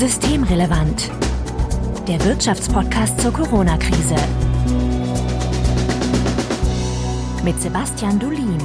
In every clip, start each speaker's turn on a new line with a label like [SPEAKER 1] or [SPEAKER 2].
[SPEAKER 1] Systemrelevant. Der Wirtschaftspodcast zur Corona-Krise. Mit Sebastian Dulin.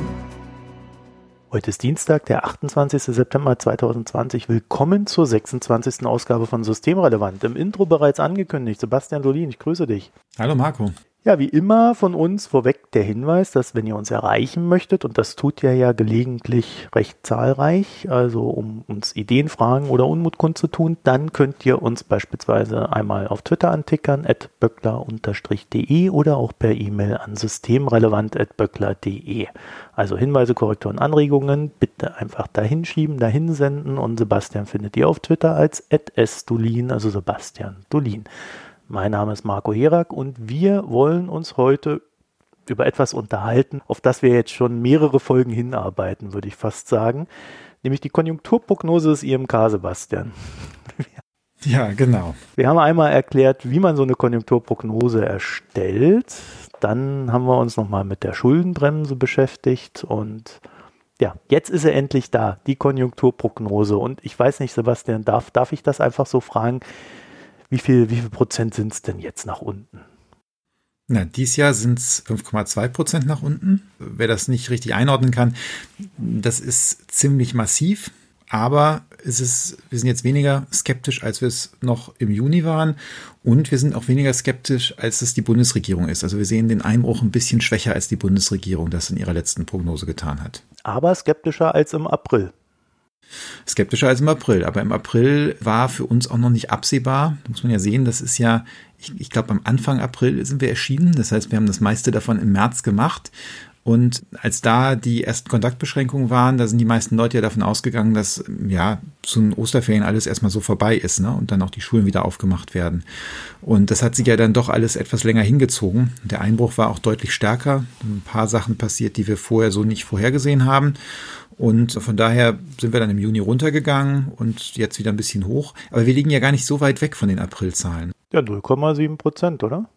[SPEAKER 2] Heute ist Dienstag, der 28. September 2020. Willkommen zur 26. Ausgabe von Systemrelevant. Im Intro bereits angekündigt. Sebastian Dolin, ich grüße dich.
[SPEAKER 3] Hallo Marco.
[SPEAKER 2] Ja, wie immer von uns vorweg der Hinweis, dass wenn ihr uns erreichen möchtet, und das tut ihr ja gelegentlich recht zahlreich, also um uns Ideen, Fragen oder Unmut kundzutun, dann könnt ihr uns beispielsweise einmal auf Twitter antickern, at böckler-de oder auch per E-Mail an systemrelevant.böckler.de. Also Hinweise, Korrekturen, Anregungen bitte einfach dahin schieben, dahin senden und Sebastian findet ihr auf Twitter als at sdulin, also Sebastian Dulin. Mein Name ist Marco Herak und wir wollen uns heute über etwas unterhalten, auf das wir jetzt schon mehrere Folgen hinarbeiten, würde ich fast sagen, nämlich die Konjunkturprognose des IMK, Sebastian.
[SPEAKER 3] Ja, genau.
[SPEAKER 2] Wir haben einmal erklärt, wie man so eine Konjunkturprognose erstellt. Dann haben wir uns nochmal mit der Schuldenbremse beschäftigt und ja, jetzt ist er endlich da, die Konjunkturprognose. Und ich weiß nicht, Sebastian, darf, darf ich das einfach so fragen? Wie viel, wie viel Prozent sind es denn jetzt nach unten?
[SPEAKER 3] Na, dieses Jahr sind es 5,2 Prozent nach unten. Wer das nicht richtig einordnen kann, das ist ziemlich massiv. Aber es ist, wir sind jetzt weniger skeptisch, als wir es noch im Juni waren. Und wir sind auch weniger skeptisch, als es die Bundesregierung ist. Also wir sehen den Einbruch ein bisschen schwächer, als die Bundesregierung das in ihrer letzten Prognose getan hat.
[SPEAKER 2] Aber skeptischer als im April.
[SPEAKER 3] Skeptischer als im April. Aber im April war für uns auch noch nicht absehbar. Da muss man ja sehen, das ist ja, ich, ich glaube, am Anfang April sind wir erschienen. Das heißt, wir haben das meiste davon im März gemacht. Und als da die ersten Kontaktbeschränkungen waren, da sind die meisten Leute ja davon ausgegangen, dass ja zu den Osterferien alles erstmal so vorbei ist, ne? Und dann auch die Schulen wieder aufgemacht werden. Und das hat sich ja dann doch alles etwas länger hingezogen. Der Einbruch war auch deutlich stärker. Ein paar Sachen passiert, die wir vorher so nicht vorhergesehen haben. Und von daher sind wir dann im Juni runtergegangen und jetzt wieder ein bisschen hoch. Aber wir liegen ja gar nicht so weit weg von den Aprilzahlen.
[SPEAKER 2] Ja, 0,7 Prozent, oder?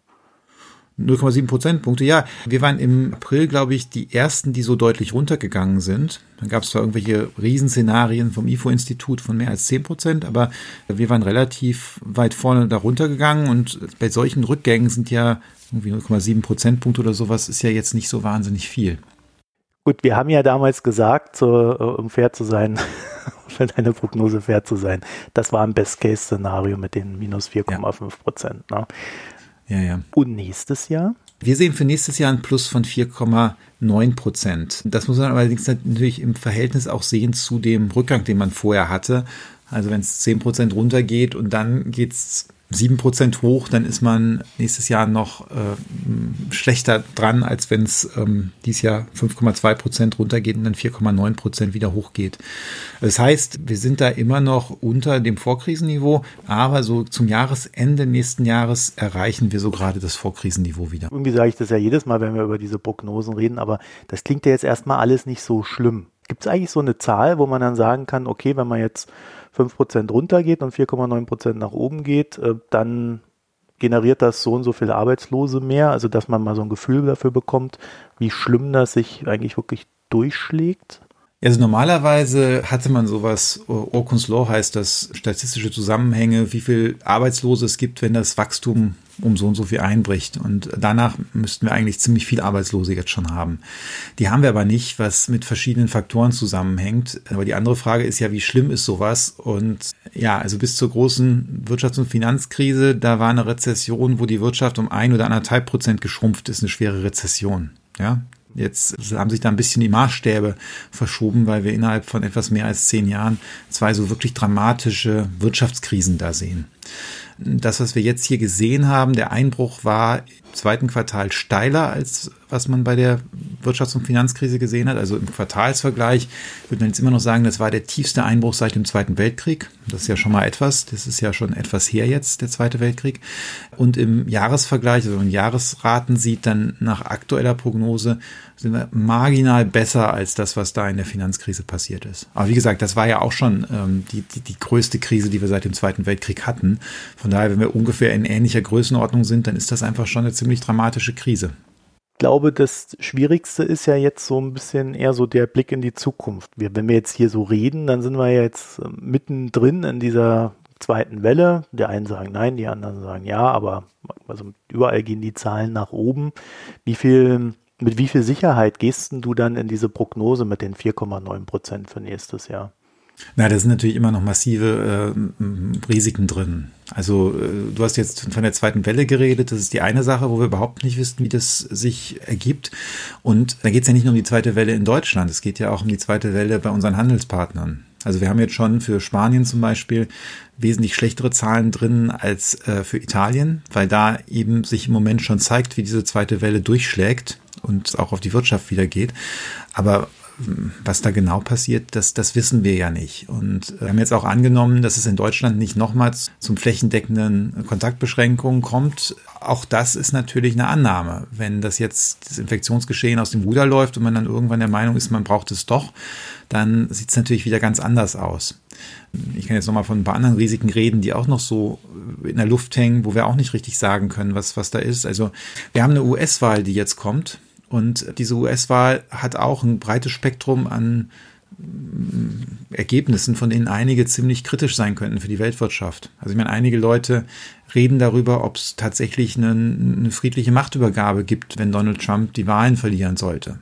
[SPEAKER 3] 0,7 Prozentpunkte. Ja, wir waren im April, glaube ich, die ersten, die so deutlich runtergegangen sind. Dann gab es zwar irgendwelche Riesenszenarien vom IFO-Institut von mehr als 10 Prozent, aber wir waren relativ weit vorne da runtergegangen und bei solchen Rückgängen sind ja irgendwie 0,7 Prozentpunkte oder sowas ist ja jetzt nicht so wahnsinnig viel.
[SPEAKER 2] Gut, wir haben ja damals gesagt, so, äh, um fair zu sein, für deine Prognose fair zu sein, das war ein Best-Case-Szenario mit den minus 4,5 Prozent. Ja. Ne?
[SPEAKER 3] ja, ja.
[SPEAKER 2] Und nächstes Jahr?
[SPEAKER 3] Wir sehen für nächstes Jahr ein Plus von 4,9 Prozent. Das muss man allerdings natürlich im Verhältnis auch sehen zu dem Rückgang, den man vorher hatte. Also wenn es 10 Prozent runtergeht und dann geht es 7% hoch, dann ist man nächstes Jahr noch äh, schlechter dran, als wenn es ähm, dieses Jahr 5,2% runtergeht und dann 4,9% wieder hochgeht. Das heißt, wir sind da immer noch unter dem Vorkrisenniveau, aber so zum Jahresende nächsten Jahres erreichen wir so gerade das Vorkrisenniveau wieder.
[SPEAKER 2] Irgendwie sage ich das ja jedes Mal, wenn wir über diese Prognosen reden, aber das klingt ja jetzt erstmal alles nicht so schlimm. Gibt es eigentlich so eine Zahl, wo man dann sagen kann, okay, wenn man jetzt 5% runtergeht und 4,9% nach oben geht, äh, dann generiert das so und so viele Arbeitslose mehr, also dass man mal so ein Gefühl dafür bekommt, wie schlimm das sich eigentlich wirklich durchschlägt?
[SPEAKER 3] Also normalerweise hatte man sowas, Orkun's Law heißt das, statistische Zusammenhänge, wie viel Arbeitslose es gibt, wenn das Wachstum um so und so viel einbricht. Und danach müssten wir eigentlich ziemlich viel Arbeitslose jetzt schon haben. Die haben wir aber nicht, was mit verschiedenen Faktoren zusammenhängt. Aber die andere Frage ist ja, wie schlimm ist sowas? Und ja, also bis zur großen Wirtschafts- und Finanzkrise, da war eine Rezession, wo die Wirtschaft um ein oder anderthalb Prozent geschrumpft ist, eine schwere Rezession. Ja, Jetzt haben sich da ein bisschen die Maßstäbe verschoben, weil wir innerhalb von etwas mehr als zehn Jahren zwei so wirklich dramatische Wirtschaftskrisen da sehen. Das, was wir jetzt hier gesehen haben, der Einbruch war im zweiten Quartal steiler, als was man bei der Wirtschafts- und Finanzkrise gesehen hat. Also im Quartalsvergleich würde man jetzt immer noch sagen, das war der tiefste Einbruch seit dem Zweiten Weltkrieg. Das ist ja schon mal etwas. Das ist ja schon etwas her jetzt, der Zweite Weltkrieg. Und im Jahresvergleich, also wenn man Jahresraten sieht, dann nach aktueller Prognose sind wir marginal besser als das, was da in der Finanzkrise passiert ist. Aber wie gesagt, das war ja auch schon ähm, die, die, die größte Krise, die wir seit dem Zweiten Weltkrieg hatten. Von daher, wenn wir ungefähr in ähnlicher Größenordnung sind, dann ist das einfach schon eine ziemlich dramatische Krise.
[SPEAKER 2] Ich glaube, das Schwierigste ist ja jetzt so ein bisschen eher so der Blick in die Zukunft. Wir, wenn wir jetzt hier so reden, dann sind wir jetzt äh, mittendrin in dieser zweiten Welle. Der einen sagen nein, die anderen sagen ja, aber also überall gehen die Zahlen nach oben. Wie viel, mit wie viel Sicherheit gehst du dann in diese Prognose mit den 4,9 Prozent für nächstes Jahr?
[SPEAKER 3] Na, da sind natürlich immer noch massive äh, Risiken drin. Also äh, du hast jetzt von der zweiten Welle geredet, das ist die eine Sache, wo wir überhaupt nicht wissen, wie das sich ergibt. Und da geht es ja nicht nur um die zweite Welle in Deutschland, es geht ja auch um die zweite Welle bei unseren Handelspartnern. Also wir haben jetzt schon für Spanien zum Beispiel wesentlich schlechtere Zahlen drin als äh, für Italien, weil da eben sich im Moment schon zeigt, wie diese zweite Welle durchschlägt und auch auf die Wirtschaft wieder geht. Aber was da genau passiert, das, das wissen wir ja nicht. Und wir haben jetzt auch angenommen, dass es in Deutschland nicht nochmals zum flächendeckenden Kontaktbeschränkungen kommt. Auch das ist natürlich eine Annahme. Wenn das jetzt das Infektionsgeschehen aus dem Ruder läuft und man dann irgendwann der Meinung ist, man braucht es doch, dann sieht es natürlich wieder ganz anders aus. Ich kann jetzt nochmal von ein paar anderen Risiken reden, die auch noch so in der Luft hängen, wo wir auch nicht richtig sagen können, was, was da ist. Also wir haben eine US-Wahl, die jetzt kommt und diese US-Wahl hat auch ein breites Spektrum an mm, Ergebnissen, von denen einige ziemlich kritisch sein könnten für die Weltwirtschaft. Also ich meine, einige Leute reden darüber, ob es tatsächlich eine, eine, friedliche Machtübergabe gibt, wenn Donald Trump die Wahlen verlieren sollte.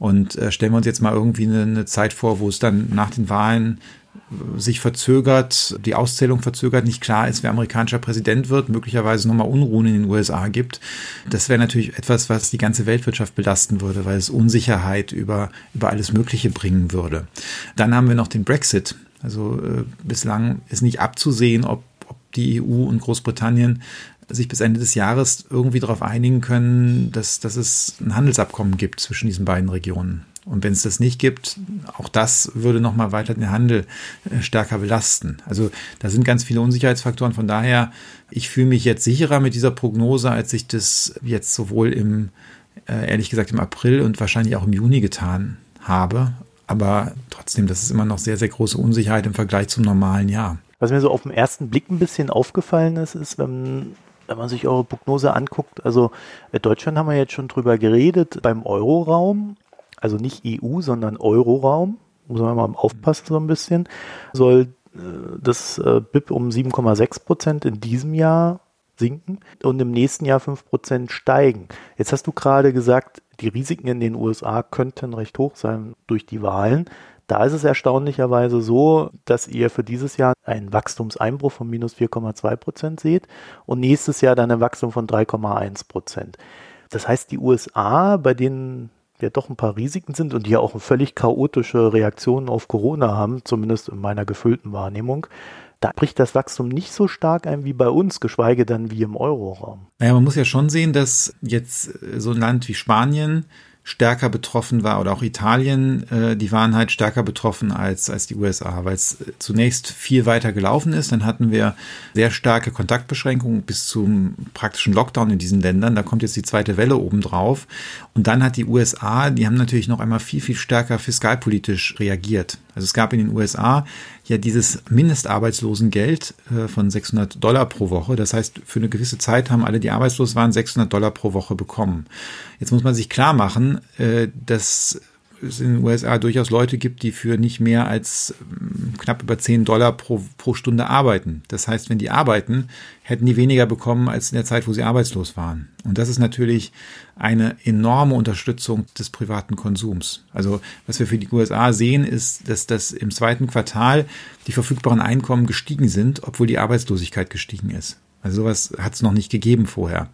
[SPEAKER 3] Und äh, stellen wir uns jetzt mal irgendwie eine, eine Zeit vor, wo es dann nach den Wahlen sich verzögert, die Auszählung verzögert, nicht klar ist, wer amerikanischer Präsident wird, möglicherweise nochmal Unruhen in den USA gibt. Das wäre natürlich etwas, was die ganze Weltwirtschaft belasten würde, weil es Unsicherheit über, über alles Mögliche bringen würde. Dann haben wir noch den Brexit. Also äh, bislang ist nicht abzusehen, ob, ob die EU und Großbritannien sich bis Ende des Jahres irgendwie darauf einigen können, dass, dass es ein Handelsabkommen gibt zwischen diesen beiden Regionen. Und wenn es das nicht gibt, auch das würde nochmal weiter den Handel äh, stärker belasten. Also da sind ganz viele Unsicherheitsfaktoren. Von daher, ich fühle mich jetzt sicherer mit dieser Prognose, als ich das jetzt sowohl im, äh, ehrlich gesagt, im April und wahrscheinlich auch im Juni getan habe. Aber trotzdem, das ist immer noch sehr, sehr große Unsicherheit im Vergleich zum normalen Jahr.
[SPEAKER 2] Was mir so auf den ersten Blick ein bisschen aufgefallen ist, ist, wenn, wenn man sich eure Prognose anguckt, also in Deutschland haben wir jetzt schon drüber geredet, beim Euroraum also nicht EU, sondern Euroraum, muss man mal aufpassen so ein bisschen, soll äh, das äh, BIP um 7,6 Prozent in diesem Jahr sinken und im nächsten Jahr 5 Prozent steigen. Jetzt hast du gerade gesagt, die Risiken in den USA könnten recht hoch sein durch die Wahlen. Da ist es erstaunlicherweise so, dass ihr für dieses Jahr einen Wachstumseinbruch von minus 4,2 Prozent seht und nächstes Jahr dann ein Wachstum von 3,1 Prozent. Das heißt, die USA, bei denen ja doch ein paar Risiken sind und die ja auch völlig chaotische Reaktionen auf Corona haben, zumindest in meiner gefüllten Wahrnehmung, da bricht das Wachstum nicht so stark ein wie bei uns, geschweige denn wie im Euroraum.
[SPEAKER 3] Naja, man muss ja schon sehen, dass jetzt so ein Land wie Spanien stärker betroffen war oder auch Italien, äh, die waren halt stärker betroffen als, als die USA, weil es zunächst viel weiter gelaufen ist. Dann hatten wir sehr starke Kontaktbeschränkungen bis zum praktischen Lockdown in diesen Ländern. Da kommt jetzt die zweite Welle obendrauf. Und dann hat die USA, die haben natürlich noch einmal viel, viel stärker fiskalpolitisch reagiert. Also es gab in den USA ja dieses Mindestarbeitslosengeld äh, von 600 Dollar pro Woche. Das heißt, für eine gewisse Zeit haben alle, die arbeitslos waren, 600 Dollar pro Woche bekommen. Jetzt muss man sich klar machen, äh, dass es in den USA durchaus Leute gibt, die für nicht mehr als ähm, knapp über 10 Dollar pro, pro Stunde arbeiten. Das heißt, wenn die arbeiten, hätten die weniger bekommen als in der Zeit, wo sie arbeitslos waren. Und das ist natürlich eine enorme Unterstützung des privaten Konsums. Also was wir für die USA sehen, ist, dass das im zweiten Quartal die verfügbaren Einkommen gestiegen sind, obwohl die Arbeitslosigkeit gestiegen ist. Also sowas hat es noch nicht gegeben vorher.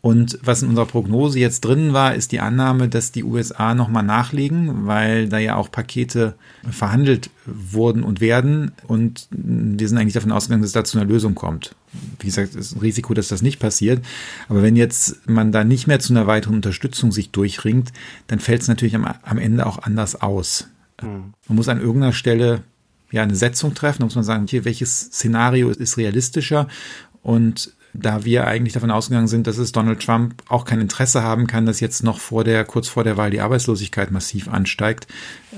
[SPEAKER 3] Und was in unserer Prognose jetzt drin war, ist die Annahme, dass die USA nochmal nachlegen, weil da ja auch Pakete verhandelt wurden und werden. Und wir sind eigentlich davon ausgegangen, dass es da zu einer Lösung kommt. Wie gesagt, es ist ein Risiko, dass das nicht passiert. Aber wenn jetzt man da nicht mehr zu einer weiteren Unterstützung sich durchringt, dann fällt es natürlich am, am Ende auch anders aus. Mhm. Man muss an irgendeiner Stelle ja eine Setzung treffen, da muss man sagen, hier, welches Szenario ist realistischer und da wir eigentlich davon ausgegangen sind, dass es Donald Trump auch kein Interesse haben kann, dass jetzt noch vor der, kurz vor der Wahl die Arbeitslosigkeit massiv ansteigt,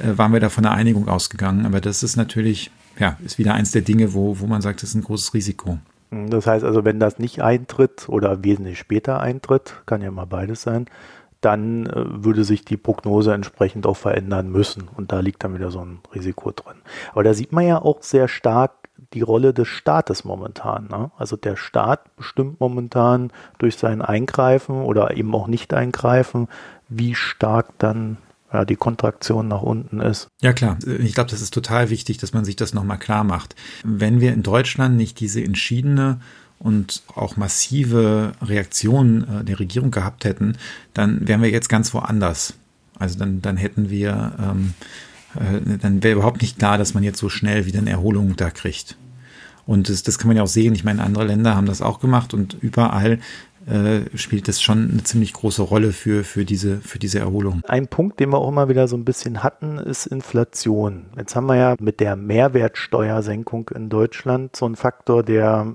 [SPEAKER 3] äh, waren wir da von einer Einigung ausgegangen. Aber das ist natürlich, ja, ist wieder eins der Dinge, wo, wo man sagt, das ist ein großes Risiko.
[SPEAKER 2] Das heißt also, wenn das nicht eintritt oder wesentlich später eintritt, kann ja mal beides sein, dann äh, würde sich die Prognose entsprechend auch verändern müssen. Und da liegt dann wieder so ein Risiko drin. Aber da sieht man ja auch sehr stark, die Rolle des Staates momentan. Ne? Also der Staat bestimmt momentan durch sein Eingreifen oder eben auch Nicht-Eingreifen, wie stark dann ja, die Kontraktion nach unten ist.
[SPEAKER 3] Ja klar, ich glaube, das ist total wichtig, dass man sich das nochmal klar macht. Wenn wir in Deutschland nicht diese entschiedene und auch massive Reaktion äh, der Regierung gehabt hätten, dann wären wir jetzt ganz woanders. Also dann, dann hätten wir, ähm, äh, dann wäre überhaupt nicht klar, dass man jetzt so schnell wieder eine Erholung da kriegt. Und das, das kann man ja auch sehen. Ich meine, andere Länder haben das auch gemacht und überall äh, spielt das schon eine ziemlich große Rolle für, für, diese, für diese Erholung.
[SPEAKER 2] Ein Punkt, den wir auch immer wieder so ein bisschen hatten, ist Inflation. Jetzt haben wir ja mit der Mehrwertsteuersenkung in Deutschland so einen Faktor, der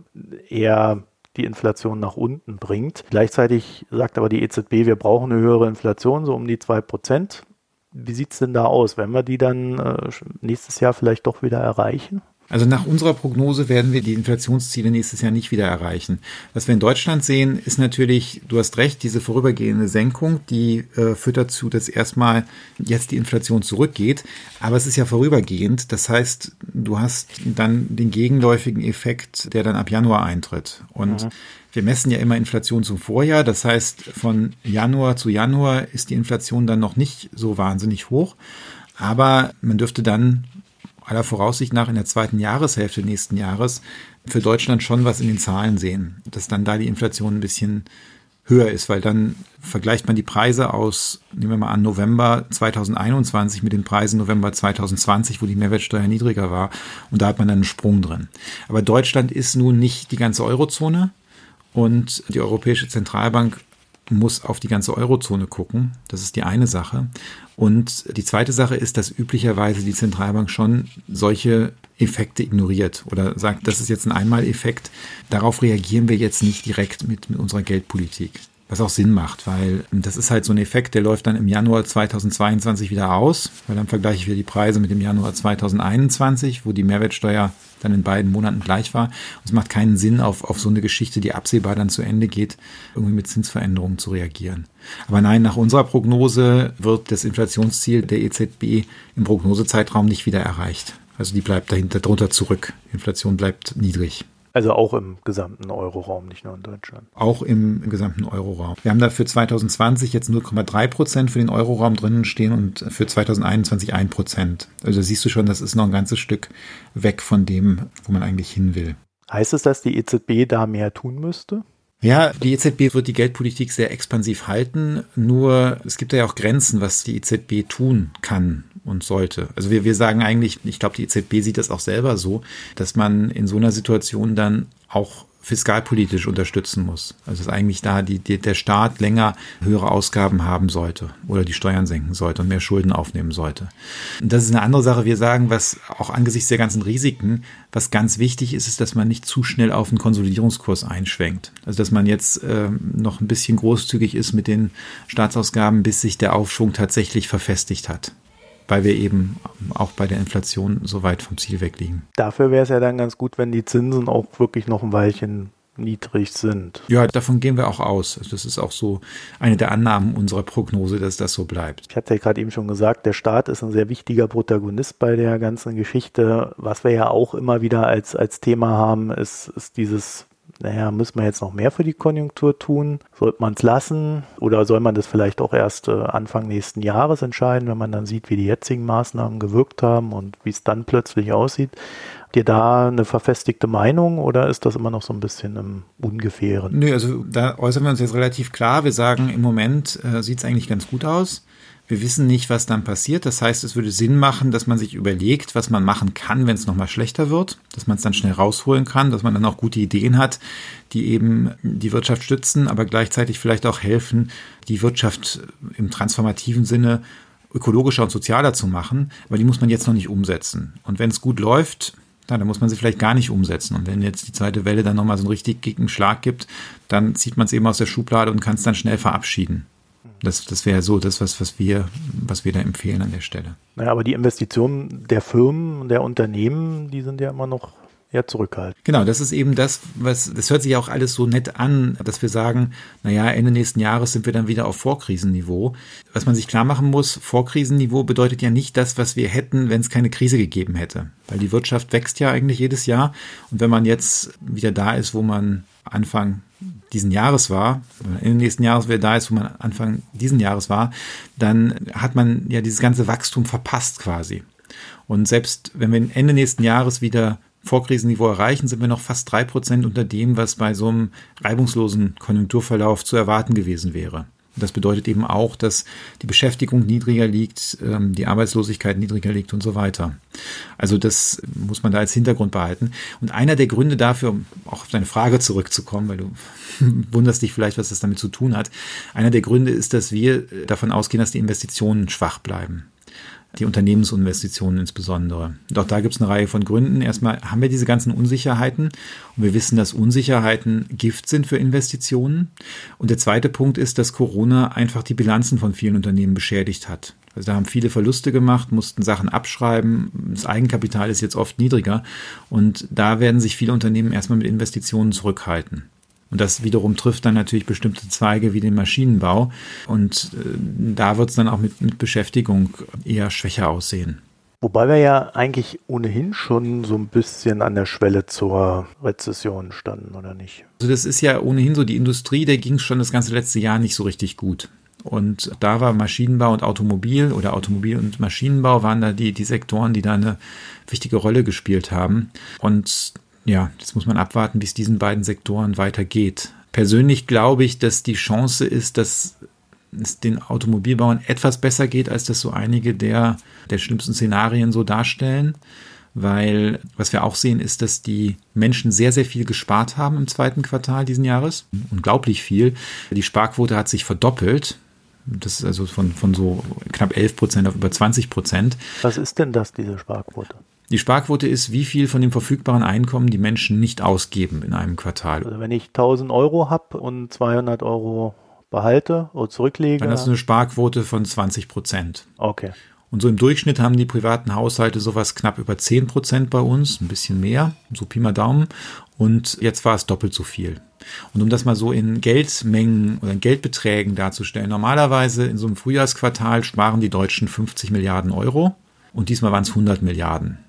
[SPEAKER 2] eher die Inflation nach unten bringt. Gleichzeitig sagt aber die EZB, wir brauchen eine höhere Inflation, so um die zwei Prozent. Wie sieht es denn da aus? Wenn wir die dann äh, nächstes Jahr vielleicht doch wieder erreichen?
[SPEAKER 3] Also nach unserer Prognose werden wir die Inflationsziele nächstes Jahr nicht wieder erreichen. Was wir in Deutschland sehen, ist natürlich, du hast recht, diese vorübergehende Senkung, die äh, führt dazu, dass erstmal jetzt die Inflation zurückgeht. Aber es ist ja vorübergehend. Das heißt, du hast dann den gegenläufigen Effekt, der dann ab Januar eintritt. Und mhm. wir messen ja immer Inflation zum Vorjahr. Das heißt, von Januar zu Januar ist die Inflation dann noch nicht so wahnsinnig hoch. Aber man dürfte dann aller Voraussicht nach in der zweiten Jahreshälfte nächsten Jahres für Deutschland schon was in den Zahlen sehen, dass dann da die Inflation ein bisschen höher ist, weil dann vergleicht man die Preise aus, nehmen wir mal an, November 2021 mit den Preisen November 2020, wo die Mehrwertsteuer niedriger war und da hat man dann einen Sprung drin. Aber Deutschland ist nun nicht die ganze Eurozone und die Europäische Zentralbank muss auf die ganze Eurozone gucken. Das ist die eine Sache. Und die zweite Sache ist, dass üblicherweise die Zentralbank schon solche Effekte ignoriert oder sagt, das ist jetzt ein Einmaleffekt. Darauf reagieren wir jetzt nicht direkt mit, mit unserer Geldpolitik. Was auch Sinn macht, weil das ist halt so ein Effekt, der läuft dann im Januar 2022 wieder aus, weil dann vergleiche ich wieder die Preise mit dem Januar 2021, wo die Mehrwertsteuer dann in beiden Monaten gleich war. Und es macht keinen Sinn, auf, auf so eine Geschichte, die absehbar dann zu Ende geht, irgendwie mit Zinsveränderungen zu reagieren. Aber nein, nach unserer Prognose wird das Inflationsziel der EZB im Prognosezeitraum nicht wieder erreicht. Also die bleibt dahinter drunter zurück. Inflation bleibt niedrig.
[SPEAKER 2] Also auch im gesamten Euroraum, nicht nur in Deutschland.
[SPEAKER 3] Auch im, im gesamten Euroraum. Wir haben da für 2020 jetzt 0,3 Prozent für den Euroraum drinnen stehen und für 2021 1 Prozent. Also siehst du schon, das ist noch ein ganzes Stück weg von dem, wo man eigentlich hin will.
[SPEAKER 2] Heißt es, dass die EZB da mehr tun müsste?
[SPEAKER 3] Ja, die EZB wird die Geldpolitik sehr expansiv halten, nur es gibt ja auch Grenzen, was die EZB tun kann und sollte. Also wir, wir sagen eigentlich, ich glaube, die EZB sieht das auch selber so, dass man in so einer Situation dann auch fiskalpolitisch unterstützen muss. Also dass eigentlich da die, die, der Staat länger höhere Ausgaben haben sollte oder die Steuern senken sollte und mehr Schulden aufnehmen sollte. Und das ist eine andere Sache. Wir sagen, was auch angesichts der ganzen Risiken, was ganz wichtig ist, ist, dass man nicht zu schnell auf den Konsolidierungskurs einschwenkt. Also dass man jetzt äh, noch ein bisschen großzügig ist mit den Staatsausgaben, bis sich der Aufschwung tatsächlich verfestigt hat weil wir eben auch bei der Inflation so weit vom Ziel weg liegen.
[SPEAKER 2] Dafür wäre es ja dann ganz gut, wenn die Zinsen auch wirklich noch ein Weilchen niedrig sind.
[SPEAKER 3] Ja, davon gehen wir auch aus. Das ist auch so eine der Annahmen unserer Prognose, dass das so bleibt.
[SPEAKER 2] Ich hatte ja gerade eben schon gesagt, der Staat ist ein sehr wichtiger Protagonist bei der ganzen Geschichte. Was wir ja auch immer wieder als, als Thema haben, ist, ist dieses naja, müssen wir jetzt noch mehr für die Konjunktur tun? Sollte man es lassen oder soll man das vielleicht auch erst äh, Anfang nächsten Jahres entscheiden, wenn man dann sieht, wie die jetzigen Maßnahmen gewirkt haben und wie es dann plötzlich aussieht? Habt ihr da eine verfestigte Meinung oder ist das immer noch so ein bisschen im Ungefähren?
[SPEAKER 3] Nö, also da äußern wir uns jetzt relativ klar. Wir sagen, im Moment äh, sieht es eigentlich ganz gut aus. Wir wissen nicht, was dann passiert. Das heißt, es würde Sinn machen, dass man sich überlegt, was man machen kann, wenn es nochmal schlechter wird, dass man es dann schnell rausholen kann, dass man dann auch gute Ideen hat, die eben die Wirtschaft stützen, aber gleichzeitig vielleicht auch helfen, die Wirtschaft im transformativen Sinne ökologischer und sozialer zu machen. Aber die muss man jetzt noch nicht umsetzen. Und wenn es gut läuft, dann muss man sie vielleicht gar nicht umsetzen. Und wenn jetzt die zweite Welle dann nochmal so einen richtig dicken Schlag gibt, dann zieht man es eben aus der Schublade und kann es dann schnell verabschieden. Das, das wäre so das, was, was, wir, was wir da empfehlen an der Stelle.
[SPEAKER 2] Naja, aber die Investitionen der Firmen, der Unternehmen, die sind ja immer noch eher zurückhaltend.
[SPEAKER 3] Genau, das ist eben das, was, das hört sich auch alles so nett an, dass wir sagen, naja, Ende nächsten Jahres sind wir dann wieder auf Vorkrisenniveau. Was man sich klar machen muss, Vorkrisenniveau bedeutet ja nicht das, was wir hätten, wenn es keine Krise gegeben hätte. Weil die Wirtschaft wächst ja eigentlich jedes Jahr. Und wenn man jetzt wieder da ist, wo man Anfang diesen Jahres war, Ende nächsten Jahres wieder da ist, wo man Anfang diesen Jahres war, dann hat man ja dieses ganze Wachstum verpasst quasi. Und selbst wenn wir Ende nächsten Jahres wieder Vorkrisenniveau erreichen, sind wir noch fast drei Prozent unter dem, was bei so einem reibungslosen Konjunkturverlauf zu erwarten gewesen wäre. Das bedeutet eben auch, dass die Beschäftigung niedriger liegt, ähm, die Arbeitslosigkeit niedriger liegt und so weiter. Also das muss man da als Hintergrund behalten. Und einer der Gründe dafür, um auch auf deine Frage zurückzukommen, weil du wunderst dich vielleicht, was das damit zu tun hat, einer der Gründe ist, dass wir davon ausgehen, dass die Investitionen schwach bleiben die Unternehmensinvestitionen insbesondere. Auch da gibt es eine Reihe von Gründen. Erstmal haben wir diese ganzen Unsicherheiten und wir wissen, dass Unsicherheiten Gift sind für Investitionen. Und der zweite Punkt ist, dass Corona einfach die Bilanzen von vielen Unternehmen beschädigt hat. Also da haben viele Verluste gemacht, mussten Sachen abschreiben. Das Eigenkapital ist jetzt oft niedriger und da werden sich viele Unternehmen erstmal mit Investitionen zurückhalten. Und das wiederum trifft dann natürlich bestimmte Zweige wie den Maschinenbau. Und äh, da wird es dann auch mit, mit Beschäftigung eher schwächer aussehen.
[SPEAKER 2] Wobei wir ja eigentlich ohnehin schon so ein bisschen an der Schwelle zur Rezession standen, oder nicht?
[SPEAKER 3] Also das ist ja ohnehin so, die Industrie, der ging schon das ganze letzte Jahr nicht so richtig gut. Und da war Maschinenbau und Automobil oder Automobil und Maschinenbau waren da die, die Sektoren, die da eine wichtige Rolle gespielt haben. Und ja, jetzt muss man abwarten, wie es diesen beiden Sektoren weitergeht. Persönlich glaube ich, dass die Chance ist, dass es den Automobilbauern etwas besser geht, als das so einige der, der schlimmsten Szenarien so darstellen. Weil was wir auch sehen, ist, dass die Menschen sehr, sehr viel gespart haben im zweiten Quartal diesen Jahres. Unglaublich viel. Die Sparquote hat sich verdoppelt. Das ist also von, von so knapp 11 Prozent auf über 20 Prozent.
[SPEAKER 2] Was ist denn das, diese Sparquote?
[SPEAKER 3] Die Sparquote ist, wie viel von dem verfügbaren Einkommen die Menschen nicht ausgeben in einem Quartal.
[SPEAKER 2] Also wenn ich 1000 Euro habe und 200 Euro behalte oder zurücklege.
[SPEAKER 3] Dann hast du eine Sparquote von 20 Prozent.
[SPEAKER 2] Okay.
[SPEAKER 3] Und so im Durchschnitt haben die privaten Haushalte sowas knapp über 10 Prozent bei uns, ein bisschen mehr, so Pi mal Daumen. Und jetzt war es doppelt so viel. Und um das mal so in Geldmengen oder in Geldbeträgen darzustellen, normalerweise in so einem Frühjahrsquartal sparen die Deutschen 50 Milliarden Euro und diesmal waren es 100 Milliarden.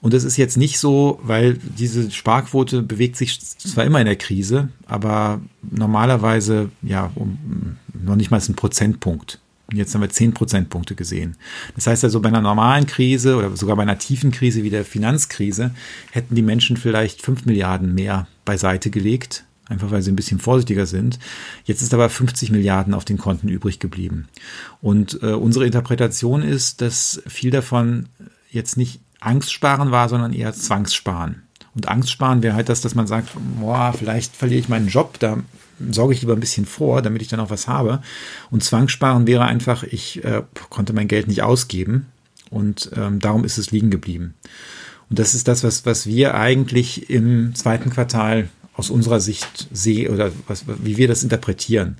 [SPEAKER 3] Und das ist jetzt nicht so, weil diese Sparquote bewegt sich zwar immer in der Krise, aber normalerweise ja um noch nicht mal ein Prozentpunkt. Und jetzt haben wir zehn Prozentpunkte gesehen. Das heißt also, bei einer normalen Krise oder sogar bei einer tiefen Krise wie der Finanzkrise hätten die Menschen vielleicht fünf Milliarden mehr beiseite gelegt, einfach weil sie ein bisschen vorsichtiger sind. Jetzt ist aber 50 Milliarden auf den Konten übrig geblieben. Und äh, unsere Interpretation ist, dass viel davon jetzt nicht Angstsparen war, sondern eher Zwangssparen. Und Angstsparen wäre halt das, dass man sagt, boah, vielleicht verliere ich meinen Job, da sorge ich lieber ein bisschen vor, damit ich dann auch was habe. Und Zwangssparen wäre einfach, ich äh, konnte mein Geld nicht ausgeben und ähm, darum ist es liegen geblieben. Und das ist das, was, was wir eigentlich im zweiten Quartal aus unserer Sicht sehen oder was, wie wir das interpretieren.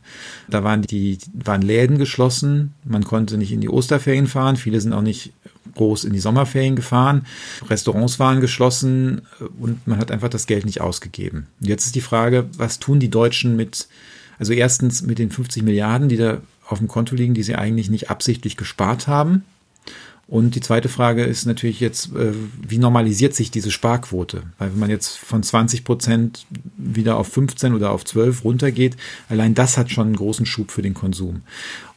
[SPEAKER 3] Da waren die waren Läden geschlossen, man konnte nicht in die Osterferien fahren, viele sind auch nicht groß in die Sommerferien gefahren, Restaurants waren geschlossen äh, und man hat einfach das Geld nicht ausgegeben. Jetzt ist die Frage, was tun die Deutschen mit, also erstens mit den 50 Milliarden, die da auf dem Konto liegen, die sie eigentlich nicht absichtlich gespart haben. Und die zweite Frage ist natürlich jetzt, äh, wie normalisiert sich diese Sparquote? Weil wenn man jetzt von 20 Prozent wieder auf 15 oder auf 12 runtergeht, allein das hat schon einen großen Schub für den Konsum.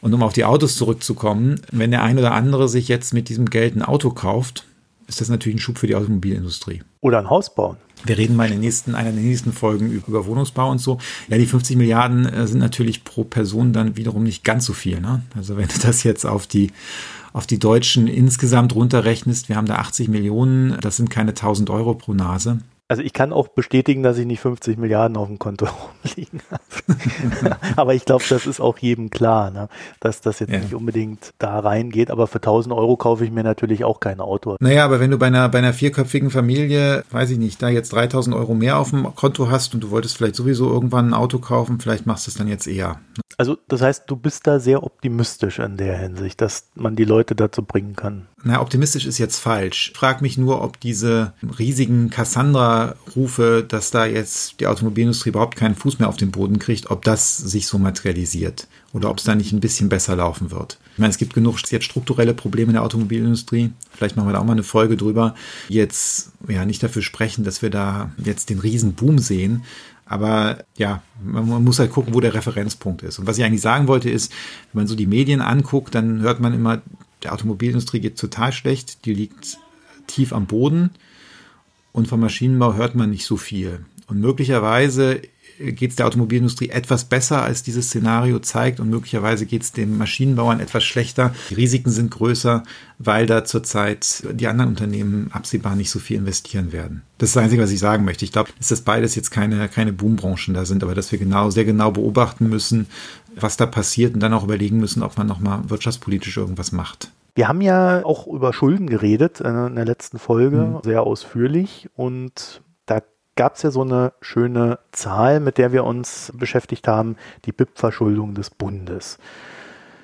[SPEAKER 3] Und um auf die Autos zurückzukommen, wenn der ein oder andere sich jetzt mit diesem Geld ein Auto kauft, ist das natürlich ein Schub für die Automobilindustrie.
[SPEAKER 2] Oder ein Haus bauen.
[SPEAKER 3] Wir reden mal in den nächsten, einer der nächsten Folgen über Wohnungsbau und so. Ja, die 50 Milliarden äh, sind natürlich pro Person dann wiederum nicht ganz so viel. Ne? Also wenn du das jetzt auf die auf die Deutschen insgesamt runterrechnest, wir haben da 80 Millionen, das sind keine 1000 Euro pro Nase.
[SPEAKER 2] Also ich kann auch bestätigen, dass ich nicht 50 Milliarden auf dem Konto rumliegen habe. aber ich glaube, das ist auch jedem klar, ne? dass das jetzt ja. nicht unbedingt da reingeht. Aber für 1000 Euro kaufe ich mir natürlich auch kein Auto.
[SPEAKER 3] Naja, aber wenn du bei einer, bei einer vierköpfigen Familie, weiß ich nicht, da jetzt 3000 Euro mehr auf dem Konto hast und du wolltest vielleicht sowieso irgendwann ein Auto kaufen, vielleicht machst du es dann jetzt eher.
[SPEAKER 2] Also das heißt, du bist da sehr optimistisch in der Hinsicht, dass man die Leute dazu bringen kann.
[SPEAKER 3] Na, optimistisch ist jetzt falsch. Ich frage mich nur, ob diese riesigen Cassandra-Rufe, dass da jetzt die Automobilindustrie überhaupt keinen Fuß mehr auf den Boden kriegt, ob das sich so materialisiert oder ob es da nicht ein bisschen besser laufen wird. Ich meine, es gibt genug jetzt strukturelle Probleme in der Automobilindustrie. Vielleicht machen wir da auch mal eine Folge drüber. Jetzt ja nicht dafür sprechen, dass wir da jetzt den riesen Boom sehen. Aber ja, man, muss halt gucken, wo der Referenzpunkt ist. Und was ich eigentlich sagen wollte, ist, wenn man so die Medien anguckt, dann hört man immer, der Automobilindustrie geht total schlecht, die liegt tief am Boden und vom Maschinenbau hört man nicht so viel. Und möglicherweise geht es der Automobilindustrie etwas besser, als dieses Szenario zeigt und möglicherweise geht es den Maschinenbauern etwas schlechter. Die Risiken sind größer, weil da zurzeit die anderen Unternehmen absehbar nicht so viel investieren werden. Das ist das Einzige, was ich sagen möchte. Ich glaube, dass das beides jetzt keine, keine Boombranchen da sind, aber dass wir genau, sehr genau beobachten müssen, was da passiert und dann auch überlegen müssen, ob man nochmal wirtschaftspolitisch irgendwas macht.
[SPEAKER 2] Wir haben ja auch über Schulden geredet äh, in der letzten Folge, mhm. sehr ausführlich. Und gab es ja so eine schöne Zahl, mit der wir uns beschäftigt haben, die BIP-Verschuldung des Bundes.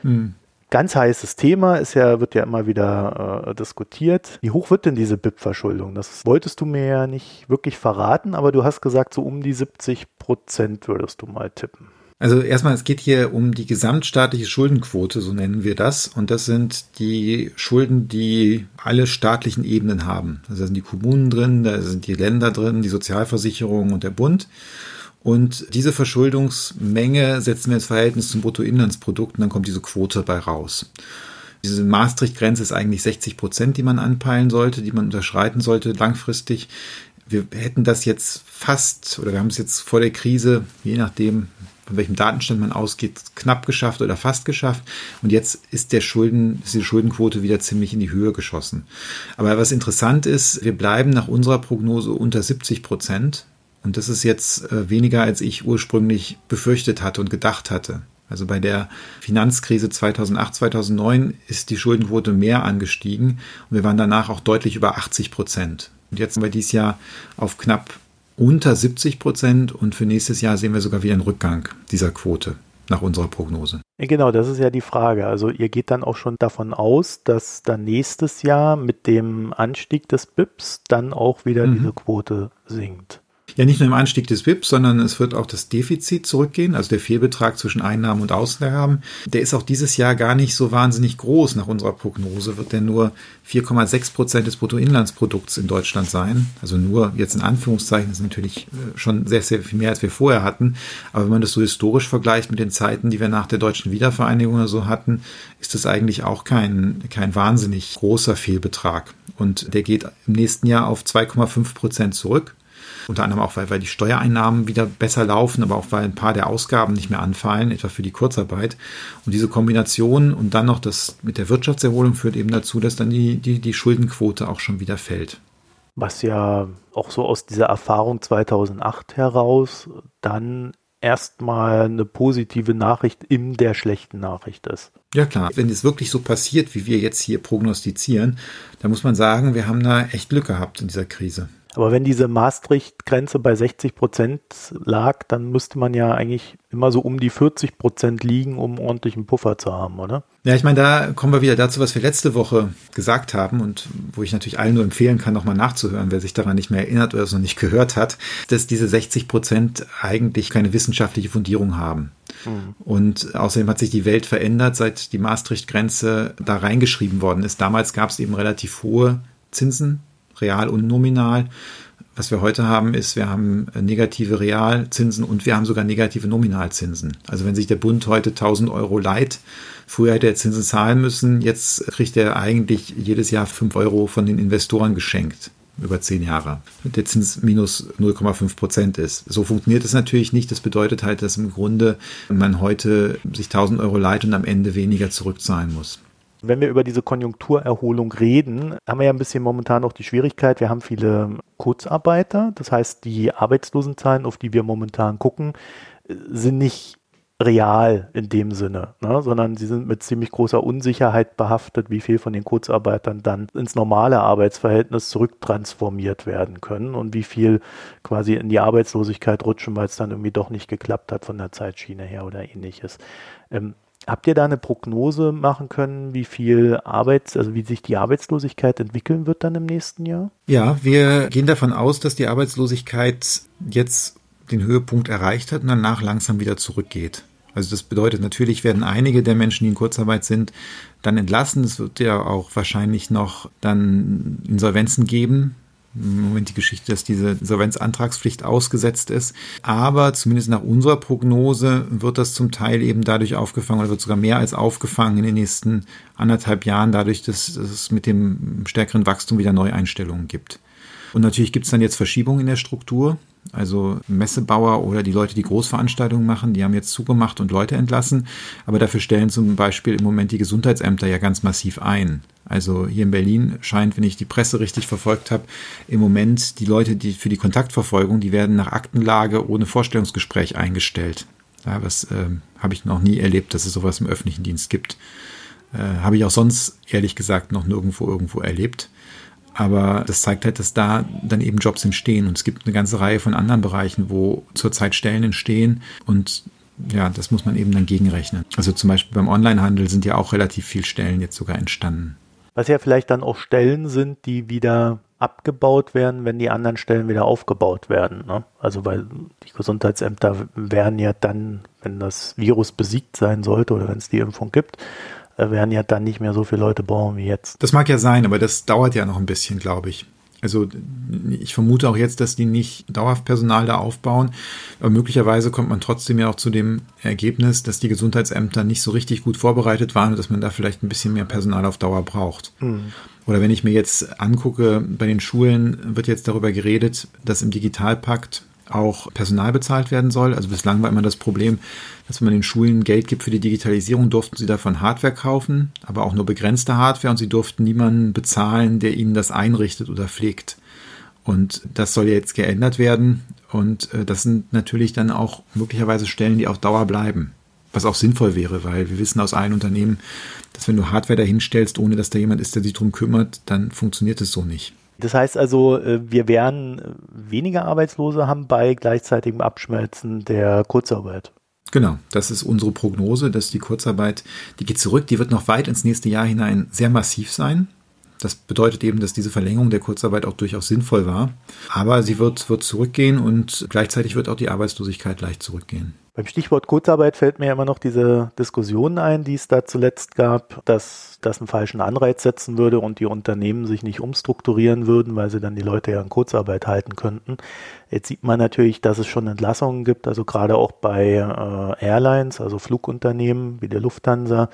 [SPEAKER 2] Mhm. Ganz heißes Thema, ist ja, wird ja immer wieder äh, diskutiert. Wie hoch wird denn diese BIP-Verschuldung? Das wolltest du mir ja nicht wirklich verraten, aber du hast gesagt, so um die 70 Prozent würdest du mal tippen.
[SPEAKER 3] Also erstmal, es geht hier um die gesamtstaatliche Schuldenquote, so nennen wir das. Und das sind die Schulden, die alle staatlichen Ebenen haben. Also da sind die Kommunen drin, da sind die Länder drin, die Sozialversicherung und der Bund. Und diese Verschuldungsmenge setzen wir ins Verhältnis zum Bruttoinlandsprodukt und dann kommt diese Quote bei raus. Diese Maastricht-Grenze ist eigentlich 60 Prozent, die man anpeilen sollte, die man unterschreiten sollte langfristig. Wir hätten das jetzt fast, oder wir haben es jetzt vor der Krise, je nachdem, von welchem Datenstand man ausgeht, knapp geschafft oder fast geschafft. Und jetzt ist der Schulden, ist die Schuldenquote wieder ziemlich in die Höhe geschossen. Aber was interessant ist, wir bleiben nach unserer Prognose unter 70 Prozent. Und das ist jetzt äh, weniger, als ich ursprünglich befürchtet hatte und gedacht hatte. Also bei der Finanzkrise 2008, 2009 ist die Schuldenquote mehr angestiegen und wir waren danach auch deutlich über 80 Prozent. Und jetzt sind wir dieses Jahr auf knapp unter 70 Prozent und für nächstes Jahr sehen wir sogar wieder einen Rückgang dieser Quote nach unserer Prognose.
[SPEAKER 2] Genau, das ist ja die Frage. Also ihr geht dann auch schon davon aus, dass dann nächstes Jahr mit dem Anstieg des BIPs dann auch wieder mhm. diese Quote sinkt.
[SPEAKER 3] Ja, nicht nur im Anstieg des WIP, sondern es wird auch das Defizit zurückgehen, also der Fehlbetrag zwischen Einnahmen und Ausgaben. Der ist auch dieses Jahr gar nicht so wahnsinnig groß nach unserer Prognose, wird der nur 4,6 Prozent des Bruttoinlandsprodukts in Deutschland sein. Also nur jetzt in Anführungszeichen ist natürlich äh, schon sehr, sehr viel mehr, als wir vorher hatten. Aber wenn man das so historisch vergleicht mit den Zeiten, die wir nach der deutschen Wiedervereinigung oder so hatten, ist das eigentlich auch kein, kein wahnsinnig großer Fehlbetrag. Und der geht im nächsten Jahr auf 2,5 Prozent zurück. Unter anderem auch, weil, weil die Steuereinnahmen wieder besser laufen, aber auch weil ein paar der Ausgaben nicht mehr anfallen, etwa für die Kurzarbeit. Und diese Kombination und dann noch das mit der Wirtschaftserholung führt eben dazu, dass dann die, die, die Schuldenquote auch schon wieder fällt.
[SPEAKER 2] Was ja auch so aus dieser Erfahrung 2008 heraus dann erstmal eine positive Nachricht in der schlechten Nachricht ist.
[SPEAKER 3] Ja klar, wenn es wirklich so passiert, wie wir jetzt hier prognostizieren, dann muss man sagen, wir haben da echt Glück gehabt in dieser Krise.
[SPEAKER 2] Aber wenn diese Maastricht-Grenze bei 60 Prozent lag, dann müsste man ja eigentlich immer so um die 40 Prozent liegen, um ordentlichen Puffer zu haben, oder?
[SPEAKER 3] Ja, ich meine, da kommen wir wieder dazu, was wir letzte Woche gesagt haben und wo ich natürlich allen nur empfehlen kann, nochmal nachzuhören, wer sich daran nicht mehr erinnert oder es noch nicht gehört hat, dass diese 60 Prozent eigentlich keine wissenschaftliche Fundierung haben. Mhm. Und außerdem hat sich die Welt verändert, seit die Maastricht-Grenze da reingeschrieben worden ist. Damals gab es eben relativ hohe Zinsen real und nominal. Was wir heute haben, ist, wir haben negative Realzinsen und wir haben sogar negative Nominalzinsen. Also wenn sich der Bund heute 1000 Euro leiht, früher hätte er Zinsen zahlen müssen, jetzt kriegt er eigentlich jedes Jahr 5 Euro von den Investoren geschenkt über zehn Jahre. Der Zins minus 0,5 Prozent ist. So funktioniert es natürlich nicht. Das bedeutet halt, dass im Grunde man heute sich 1000 Euro leiht und am Ende weniger zurückzahlen muss.
[SPEAKER 2] Wenn wir über diese Konjunkturerholung reden, haben wir ja ein bisschen momentan auch die Schwierigkeit, wir haben viele Kurzarbeiter. Das heißt, die Arbeitslosenzahlen, auf die wir momentan gucken, sind nicht real in dem Sinne, ne, sondern sie sind mit ziemlich großer Unsicherheit behaftet, wie viel von den Kurzarbeitern dann ins normale Arbeitsverhältnis zurücktransformiert werden können und wie viel quasi in die Arbeitslosigkeit rutschen, weil es dann irgendwie doch nicht geklappt hat von der Zeitschiene her oder ähnliches. Ähm, Habt ihr da eine Prognose machen können, wie viel Arbeits, also wie sich die Arbeitslosigkeit entwickeln wird dann im nächsten Jahr?
[SPEAKER 3] Ja, wir gehen davon aus, dass die Arbeitslosigkeit jetzt den Höhepunkt erreicht hat und danach langsam wieder zurückgeht. Also das bedeutet, natürlich werden einige der Menschen, die in Kurzarbeit sind, dann entlassen. Es wird ja auch wahrscheinlich noch dann Insolvenzen geben, im Moment die Geschichte, dass diese Insolvenzantragspflicht ausgesetzt ist. Aber zumindest nach unserer Prognose wird das zum Teil eben dadurch aufgefangen oder wird sogar mehr als aufgefangen in den nächsten anderthalb Jahren, dadurch, dass, dass es mit dem stärkeren Wachstum wieder Neueinstellungen gibt. Und natürlich gibt es dann jetzt Verschiebungen in der Struktur. Also Messebauer oder die Leute, die Großveranstaltungen machen, die haben jetzt zugemacht und Leute entlassen. Aber dafür stellen zum Beispiel im Moment die Gesundheitsämter ja ganz massiv ein. Also hier in Berlin scheint, wenn ich die Presse richtig verfolgt habe, im Moment die Leute, die für die Kontaktverfolgung, die werden nach Aktenlage ohne Vorstellungsgespräch eingestellt. Ja, das äh, habe ich noch nie erlebt, dass es sowas im öffentlichen Dienst gibt. Äh, habe ich auch sonst ehrlich gesagt noch nirgendwo irgendwo erlebt. Aber das zeigt halt, dass da dann eben Jobs entstehen. Und es gibt eine ganze Reihe von anderen Bereichen, wo zurzeit Stellen entstehen. Und ja, das muss man eben dann gegenrechnen. Also zum Beispiel beim Onlinehandel sind ja auch relativ viele Stellen jetzt sogar entstanden.
[SPEAKER 2] Was ja vielleicht dann auch Stellen sind, die wieder abgebaut werden, wenn die anderen Stellen wieder aufgebaut werden. Ne? Also weil die Gesundheitsämter werden ja dann, wenn das Virus besiegt sein sollte oder wenn es die Impfung gibt, werden ja dann nicht mehr so viele Leute brauchen wie jetzt.
[SPEAKER 3] Das mag ja sein, aber das dauert ja noch ein bisschen, glaube ich. Also ich vermute auch jetzt, dass die nicht dauerhaft Personal da aufbauen. Aber möglicherweise kommt man trotzdem ja auch zu dem Ergebnis, dass die Gesundheitsämter nicht so richtig gut vorbereitet waren und dass man da vielleicht ein bisschen mehr Personal auf Dauer braucht. Mhm. Oder wenn ich mir jetzt angucke, bei den Schulen wird jetzt darüber geredet, dass im Digitalpakt auch Personal bezahlt werden soll. Also bislang war immer das Problem, dass wenn man den Schulen Geld gibt für die Digitalisierung, durften sie davon Hardware kaufen, aber auch nur begrenzte Hardware und sie durften niemanden bezahlen, der ihnen das einrichtet oder pflegt. Und das soll jetzt geändert werden. Und äh, das sind natürlich dann auch möglicherweise Stellen, die auf Dauer bleiben. Was auch sinnvoll wäre, weil wir wissen aus allen Unternehmen, dass wenn du Hardware dahinstellst, ohne dass da jemand ist, der sich drum kümmert, dann funktioniert es so nicht.
[SPEAKER 2] Das heißt also, äh, wir werden weniger Arbeitslose haben bei gleichzeitigem Abschmelzen der Kurzarbeit.
[SPEAKER 3] Genau, das ist unsere Prognose, dass die Kurzarbeit, die geht zurück, die wird noch weit ins nächste Jahr hinein sehr massiv sein. Das bedeutet eben, dass diese Verlängerung der Kurzarbeit auch durchaus sinnvoll war. Aber sie wird, wird zurückgehen und gleichzeitig wird auch die Arbeitslosigkeit leicht zurückgehen.
[SPEAKER 2] Beim Stichwort Kurzarbeit fällt mir immer noch diese Diskussion ein, die es da zuletzt gab, dass das einen falschen Anreiz setzen würde und die Unternehmen sich nicht umstrukturieren würden, weil sie dann die Leute ja in Kurzarbeit halten könnten. Jetzt sieht man natürlich, dass es schon Entlassungen gibt, also gerade auch bei äh, Airlines, also Flugunternehmen wie der Lufthansa.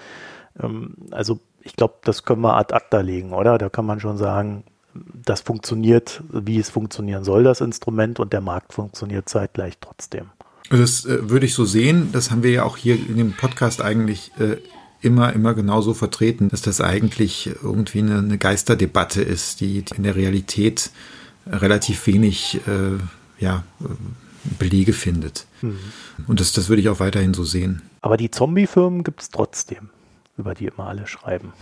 [SPEAKER 2] Ähm, also ich glaube, das können wir ad acta legen, oder? Da kann man schon sagen, das funktioniert, wie es funktionieren soll, das Instrument, und der Markt funktioniert zeitgleich trotzdem.
[SPEAKER 3] Das äh, würde ich so sehen. Das haben wir ja auch hier in dem Podcast eigentlich äh, immer, immer genauso vertreten, dass das eigentlich irgendwie eine, eine Geisterdebatte ist, die in der Realität relativ wenig äh, ja, Belege findet. Mhm. Und das, das würde ich auch weiterhin so sehen.
[SPEAKER 2] Aber die Zombie-Firmen gibt es trotzdem, über die immer alle schreiben.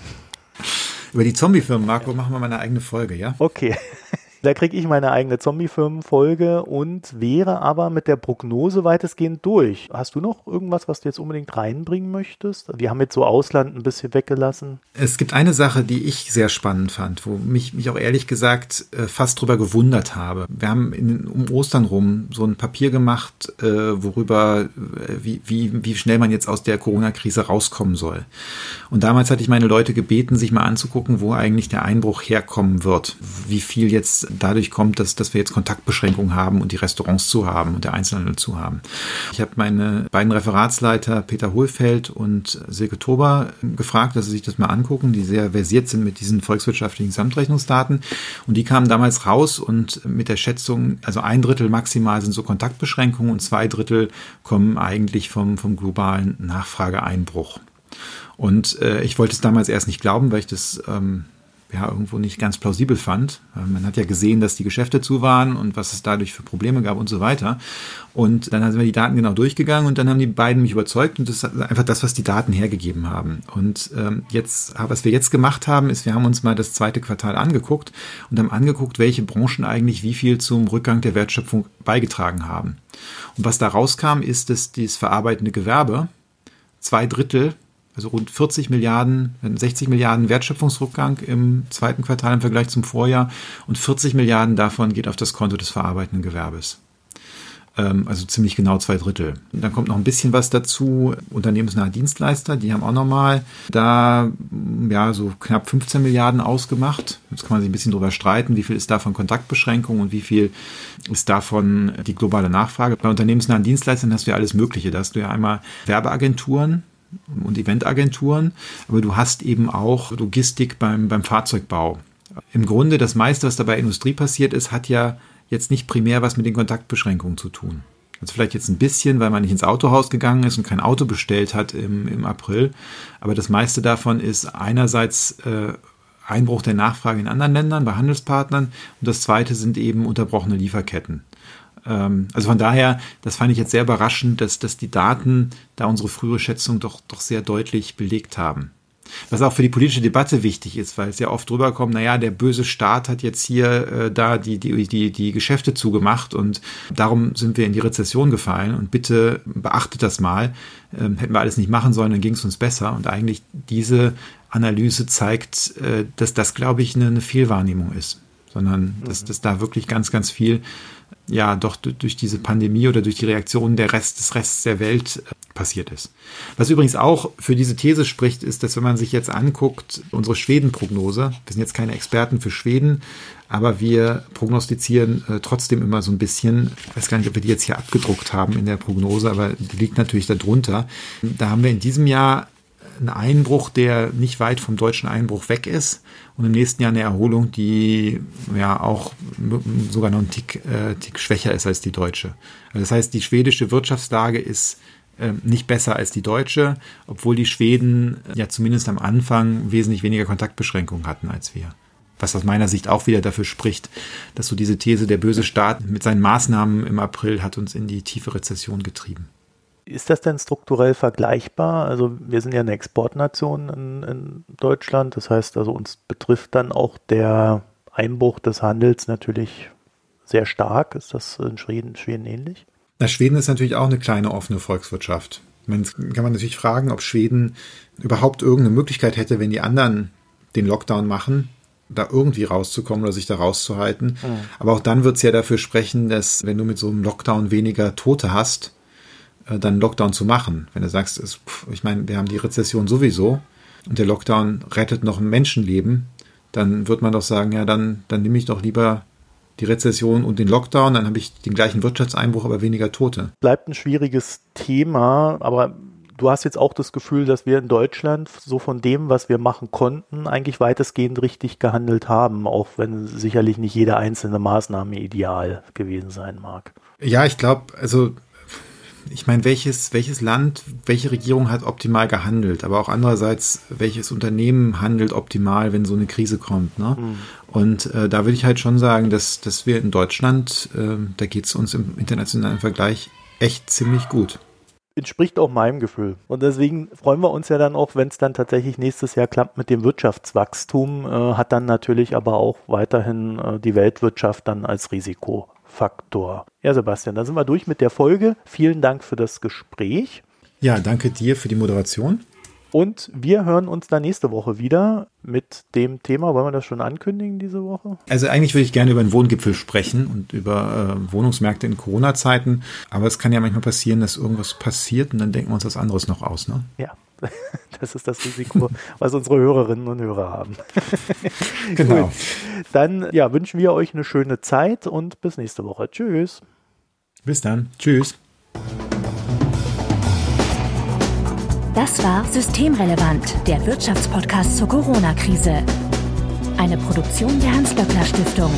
[SPEAKER 3] Über die Zombie-Firmen, Marco, machen wir mal eine eigene Folge, ja?
[SPEAKER 2] Okay. Da kriege ich meine eigene Zombie-Firmen-Folge und wäre aber mit der Prognose weitestgehend durch. Hast du noch irgendwas, was du jetzt unbedingt reinbringen möchtest? Wir haben jetzt so Ausland ein bisschen weggelassen.
[SPEAKER 3] Es gibt eine Sache, die ich sehr spannend fand, wo mich, mich auch ehrlich gesagt äh, fast drüber gewundert habe. Wir haben in, um Ostern rum so ein Papier gemacht, äh, worüber, äh, wie, wie, wie schnell man jetzt aus der Corona-Krise rauskommen soll. Und damals hatte ich meine Leute gebeten, sich mal anzugucken, wo eigentlich der Einbruch herkommen wird. Wie viel jetzt dadurch kommt, dass, dass wir jetzt Kontaktbeschränkungen haben und die Restaurants zu haben und der Einzelhandel zu haben. Ich habe meine beiden Referatsleiter Peter Hohlfeld und Silke Tober gefragt, dass sie sich das mal angucken, die sehr versiert sind mit diesen volkswirtschaftlichen Gesamtrechnungsdaten. Und die kamen damals raus und mit der Schätzung, also ein Drittel maximal sind so Kontaktbeschränkungen und zwei Drittel kommen eigentlich vom, vom globalen Nachfrageeinbruch. Und äh, ich wollte es damals erst nicht glauben, weil ich das ähm, ja irgendwo nicht ganz plausibel fand. Man hat ja gesehen, dass die Geschäfte zu waren und was es dadurch für Probleme gab und so weiter. Und dann sind wir die Daten genau durchgegangen und dann haben die beiden mich überzeugt und das ist einfach das, was die Daten hergegeben haben. Und ähm, jetzt, was wir jetzt gemacht haben, ist, wir haben uns mal das zweite Quartal angeguckt und haben angeguckt, welche Branchen eigentlich wie viel zum Rückgang der Wertschöpfung beigetragen haben. Und was da rauskam, ist, dass das verarbeitende Gewerbe zwei Drittel also rund 40 Milliarden, 60 Milliarden Wertschöpfungsrückgang im zweiten Quartal im Vergleich zum Vorjahr und 40 Milliarden davon geht auf das Konto des verarbeitenden Gewerbes. Ähm, also ziemlich genau zwei Drittel. Dann kommt noch ein bisschen was dazu. Unternehmensnahe Dienstleister, die haben auch nochmal da ja so knapp 15 Milliarden ausgemacht. Jetzt kann man sich ein bisschen drüber streiten, wie viel ist davon Kontaktbeschränkung und wie viel ist davon die globale Nachfrage. Bei unternehmensnahen Dienstleistern hast du ja alles Mögliche. Da hast du ja einmal Werbeagenturen, und Eventagenturen, aber du hast eben auch Logistik beim, beim Fahrzeugbau. Im Grunde das meiste, was da bei Industrie passiert ist, hat ja jetzt nicht primär was mit den Kontaktbeschränkungen zu tun. Also vielleicht jetzt ein bisschen, weil man nicht ins Autohaus gegangen ist und kein Auto bestellt hat im, im April. Aber das meiste davon ist einerseits äh, Einbruch der Nachfrage in anderen Ländern bei Handelspartnern und das zweite sind eben unterbrochene Lieferketten. Ähm, also von daher, das fand ich jetzt sehr überraschend, dass, dass die Daten da unsere frühere Schätzung doch, doch sehr deutlich belegt haben. Was auch für die politische Debatte wichtig ist, weil es ja oft drüber kommt, naja, der böse Staat hat jetzt hier äh, da die, die, die, die Geschäfte zugemacht und darum sind wir in die Rezession gefallen und bitte beachtet das mal. Ähm, hätten wir alles nicht machen sollen, dann ging es uns besser. Und eigentlich diese Analyse zeigt, äh, dass das, glaube ich, eine, eine Fehlwahrnehmung ist, sondern dass, mhm. dass da wirklich ganz, ganz viel ja doch durch diese Pandemie oder durch die Reaktionen der Rest des Rests der Welt äh, passiert ist. Was übrigens auch für diese These spricht, ist, dass wenn man sich jetzt anguckt, unsere Schweden-Prognose, wir sind jetzt keine Experten für Schweden, aber wir prognostizieren äh, trotzdem immer so ein bisschen, ich weiß gar nicht, ob wir die jetzt hier abgedruckt haben in der Prognose, aber die liegt natürlich darunter. Da haben wir in diesem Jahr einen Einbruch, der nicht weit vom deutschen Einbruch weg ist und im nächsten Jahr eine Erholung, die ja auch sogar noch einen Tick, äh, Tick schwächer ist als die deutsche. Also das heißt, die schwedische Wirtschaftslage ist äh, nicht besser als die deutsche, obwohl die Schweden ja zumindest am Anfang wesentlich weniger Kontaktbeschränkungen hatten als wir. Was aus meiner Sicht auch wieder dafür spricht, dass so diese These, der böse Staat mit seinen Maßnahmen im April hat uns in die tiefe Rezession getrieben.
[SPEAKER 2] Ist das denn strukturell vergleichbar? Also wir sind ja eine Exportnation in, in, Deutschland, das heißt also uns betrifft dann auch der Einbruch des Handels natürlich sehr stark. Ist das in Schweden, Schweden ähnlich?
[SPEAKER 3] Na, Schweden ist natürlich auch eine kleine offene Volkswirtschaft. Man kann man natürlich fragen, ob Schweden überhaupt irgendeine Möglichkeit hätte, wenn die anderen den Lockdown machen, da irgendwie rauszukommen oder sich da rauszuhalten. Mhm. Aber auch dann wird es ja dafür sprechen, dass wenn du mit so einem Lockdown weniger Tote hast, dann Lockdown zu machen. Wenn du sagst, es, ich meine, wir haben die Rezession sowieso und der Lockdown rettet noch ein Menschenleben, dann wird man doch sagen, ja, dann, dann nehme ich doch lieber die Rezession und den Lockdown, dann habe ich den gleichen Wirtschaftseinbruch, aber weniger Tote.
[SPEAKER 2] Bleibt ein schwieriges Thema, aber du hast jetzt auch das Gefühl, dass wir in Deutschland so von dem, was wir machen konnten, eigentlich weitestgehend richtig gehandelt haben, auch wenn sicherlich nicht jede einzelne Maßnahme ideal gewesen sein mag.
[SPEAKER 3] Ja, ich glaube, also ich meine, welches, welches Land, welche Regierung hat optimal gehandelt, aber auch andererseits, welches Unternehmen handelt optimal, wenn so eine Krise kommt. Ne? Mhm. Und äh, da würde ich halt schon sagen, dass, dass wir in Deutschland, äh, da geht es uns im internationalen Vergleich echt ziemlich gut.
[SPEAKER 2] Entspricht auch meinem Gefühl. Und deswegen freuen wir uns ja dann auch, wenn es dann tatsächlich nächstes Jahr klappt mit dem Wirtschaftswachstum, äh, hat dann natürlich aber auch weiterhin äh, die Weltwirtschaft dann als Risiko Faktor. Ja, Sebastian, dann sind wir durch mit der Folge. Vielen Dank für das Gespräch.
[SPEAKER 3] Ja, danke dir für die Moderation.
[SPEAKER 2] Und wir hören uns dann nächste Woche wieder mit dem Thema. Wollen wir das schon ankündigen diese Woche?
[SPEAKER 3] Also eigentlich würde ich gerne über einen Wohngipfel sprechen und über äh, Wohnungsmärkte in Corona-Zeiten. Aber es kann ja manchmal passieren, dass irgendwas passiert und dann denken wir uns was anderes noch aus. Ne?
[SPEAKER 2] Ja, Das ist das Risiko, was unsere Hörerinnen und Hörer haben.
[SPEAKER 3] genau.
[SPEAKER 2] Gut. Dann ja, wünschen wir euch eine schöne Zeit und bis nächste Woche. Tschüss.
[SPEAKER 3] Bis dann. Tschüss.
[SPEAKER 1] Das war Systemrelevant, der Wirtschaftspodcast zur Corona-Krise. Eine Produktion der Hans-Böckler Stiftung.